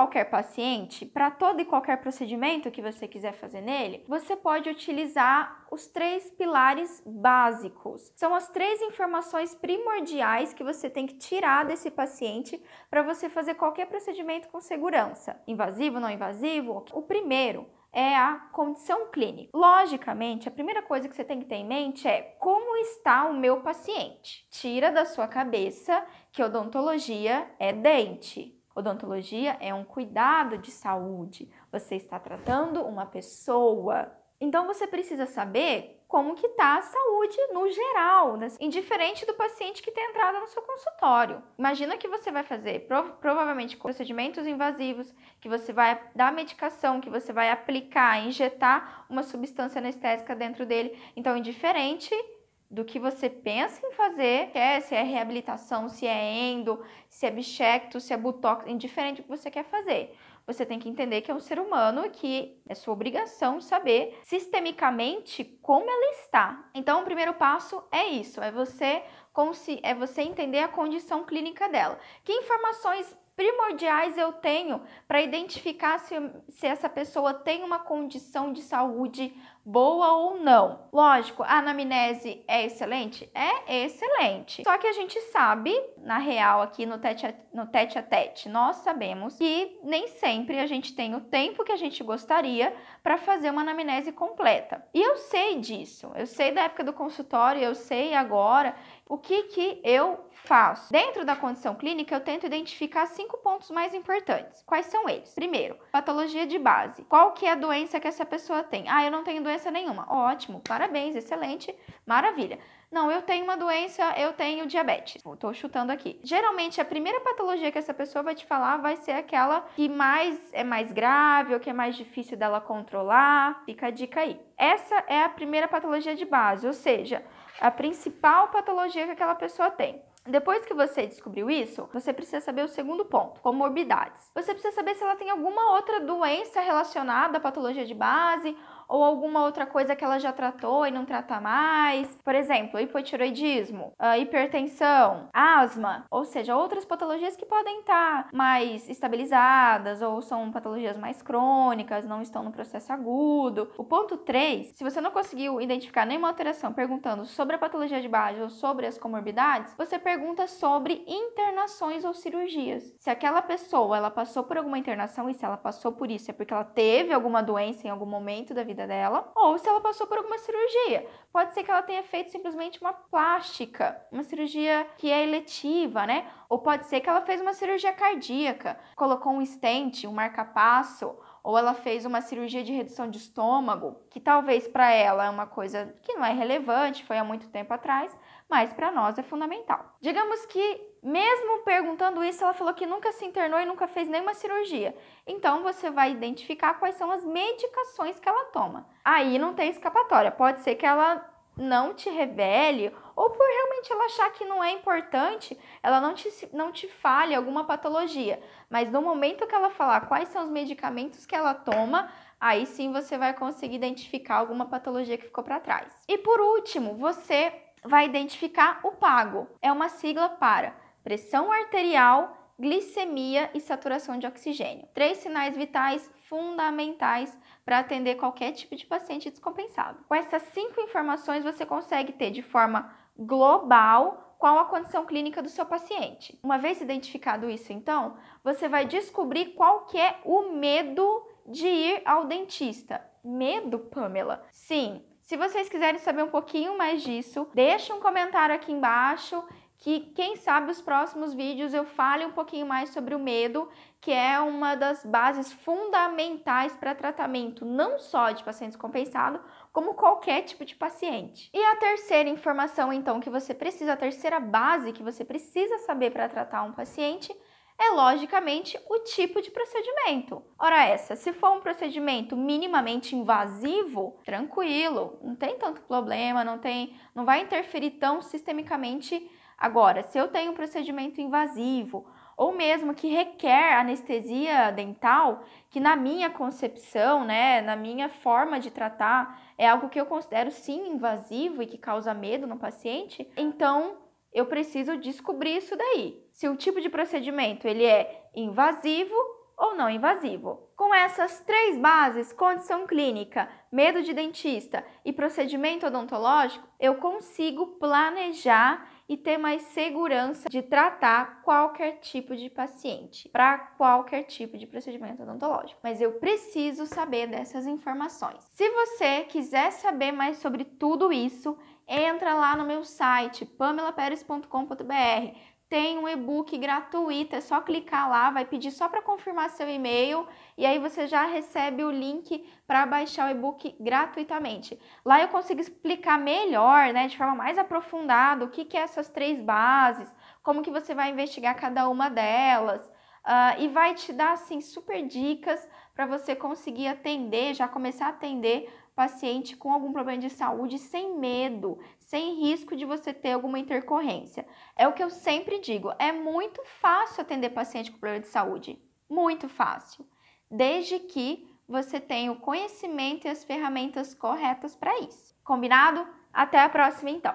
qualquer paciente, para todo e qualquer procedimento que você quiser fazer nele, você pode utilizar os três pilares básicos. São as três informações primordiais que você tem que tirar desse paciente para você fazer qualquer procedimento com segurança. Invasivo, não invasivo? O primeiro é a condição clínica. Logicamente, a primeira coisa que você tem que ter em mente é como está o meu paciente. Tira da sua cabeça que odontologia é dente. Odontologia é um cuidado de saúde. Você está tratando uma pessoa. Então você precisa saber como que está a saúde no geral, né? indiferente do paciente que tem entrado no seu consultório. Imagina que você vai fazer prov provavelmente procedimentos invasivos, que você vai dar medicação, que você vai aplicar, injetar uma substância anestésica dentro dele. Então, indiferente do que você pensa em fazer, quer, se é reabilitação, se é endo, se é bichecto, se é butox, indiferente do que você quer fazer. Você tem que entender que é um ser humano e que é sua obrigação saber sistemicamente como ela está. Então, o primeiro passo é isso, é você é você entender a condição clínica dela. Que informações primordiais eu tenho para identificar se, se essa pessoa tem uma condição de saúde boa ou não. Lógico, a anamnese é excelente? É excelente. Só que a gente sabe, na real, aqui no tete a, no tete, a tete, nós sabemos que nem sempre a gente tem o tempo que a gente gostaria para fazer uma anamnese completa. E eu sei disso. Eu sei da época do consultório, eu sei agora o que, que eu faço? Dentro da condição clínica, eu tento identificar cinco pontos mais importantes. Quais são eles? Primeiro, patologia de base. Qual que é a doença que essa pessoa tem? Ah, eu não tenho doença nenhuma. Ótimo, parabéns, excelente, maravilha. Não, eu tenho uma doença, eu tenho diabetes. Estou chutando aqui. Geralmente, a primeira patologia que essa pessoa vai te falar vai ser aquela que mais é mais grave ou que é mais difícil dela controlar. Fica a dica aí. Essa é a primeira patologia de base, ou seja, a principal patologia que aquela pessoa tem. Depois que você descobriu isso, você precisa saber o segundo ponto, comorbidades. Você precisa saber se ela tem alguma outra doença relacionada à patologia de base ou alguma outra coisa que ela já tratou e não trata mais. Por exemplo, hipotiroidismo, ah, hipertensão, asma, ou seja, outras patologias que podem estar mais estabilizadas ou são patologias mais crônicas, não estão no processo agudo. O ponto 3, se você não conseguiu identificar nenhuma alteração perguntando sobre a patologia de base ou sobre as comorbidades, você pergunta sobre internações ou cirurgias. Se aquela pessoa ela passou por alguma internação e se ela passou por isso é porque ela teve alguma doença em algum momento da vida vida dela, ou se ela passou por alguma cirurgia. Pode ser que ela tenha feito simplesmente uma plástica, uma cirurgia que é eletiva, né? Ou pode ser que ela fez uma cirurgia cardíaca, colocou um stent, um marca-passo, ou ela fez uma cirurgia de redução de estômago, que talvez para ela é uma coisa que não é relevante, foi há muito tempo atrás, mas para nós é fundamental. Digamos que mesmo perguntando isso, ela falou que nunca se internou e nunca fez nenhuma cirurgia. Então você vai identificar quais são as medicações que ela toma. Aí não tem escapatória. Pode ser que ela não te revele ou por realmente ela achar que não é importante, ela não te, não te fale alguma patologia. Mas no momento que ela falar quais são os medicamentos que ela toma, aí sim você vai conseguir identificar alguma patologia que ficou para trás. E por último, você vai identificar o PAGO. É uma sigla para pressão arterial, glicemia e saturação de oxigênio. Três sinais vitais fundamentais para atender qualquer tipo de paciente descompensado. Com essas cinco informações, você consegue ter de forma global qual a condição clínica do seu paciente. Uma vez identificado isso, então, você vai descobrir qual que é o medo de ir ao dentista. Medo, Pamela? Sim. Se vocês quiserem saber um pouquinho mais disso, deixa um comentário aqui embaixo que quem sabe os próximos vídeos eu fale um pouquinho mais sobre o medo, que é uma das bases fundamentais para tratamento não só de pacientes compensados, como qualquer tipo de paciente. E a terceira informação então que você precisa, a terceira base que você precisa saber para tratar um paciente é logicamente o tipo de procedimento. Ora essa, se for um procedimento minimamente invasivo, tranquilo, não tem tanto problema, não tem, não vai interferir tão sistemicamente Agora, se eu tenho um procedimento invasivo ou mesmo que requer anestesia dental, que na minha concepção, né, na minha forma de tratar, é algo que eu considero sim invasivo e que causa medo no paciente, então eu preciso descobrir isso daí. Se o tipo de procedimento ele é invasivo ou não invasivo. Com essas três bases, condição clínica, medo de dentista e procedimento odontológico, eu consigo planejar e ter mais segurança de tratar qualquer tipo de paciente para qualquer tipo de procedimento odontológico. Mas eu preciso saber dessas informações. Se você quiser saber mais sobre tudo isso, entra lá no meu site pamelaperes.com.br tem um e-book gratuito, é só clicar lá, vai pedir só para confirmar seu e-mail e aí você já recebe o link para baixar o e-book gratuitamente. Lá eu consigo explicar melhor, né, de forma mais aprofundada, o que, que é essas três bases, como que você vai investigar cada uma delas uh, e vai te dar assim super dicas para você conseguir atender, já começar a atender paciente com algum problema de saúde sem medo, sem risco de você ter alguma intercorrência. É o que eu sempre digo, é muito fácil atender paciente com problema de saúde, muito fácil, desde que você tenha o conhecimento e as ferramentas corretas para isso. Combinado? Até a próxima então.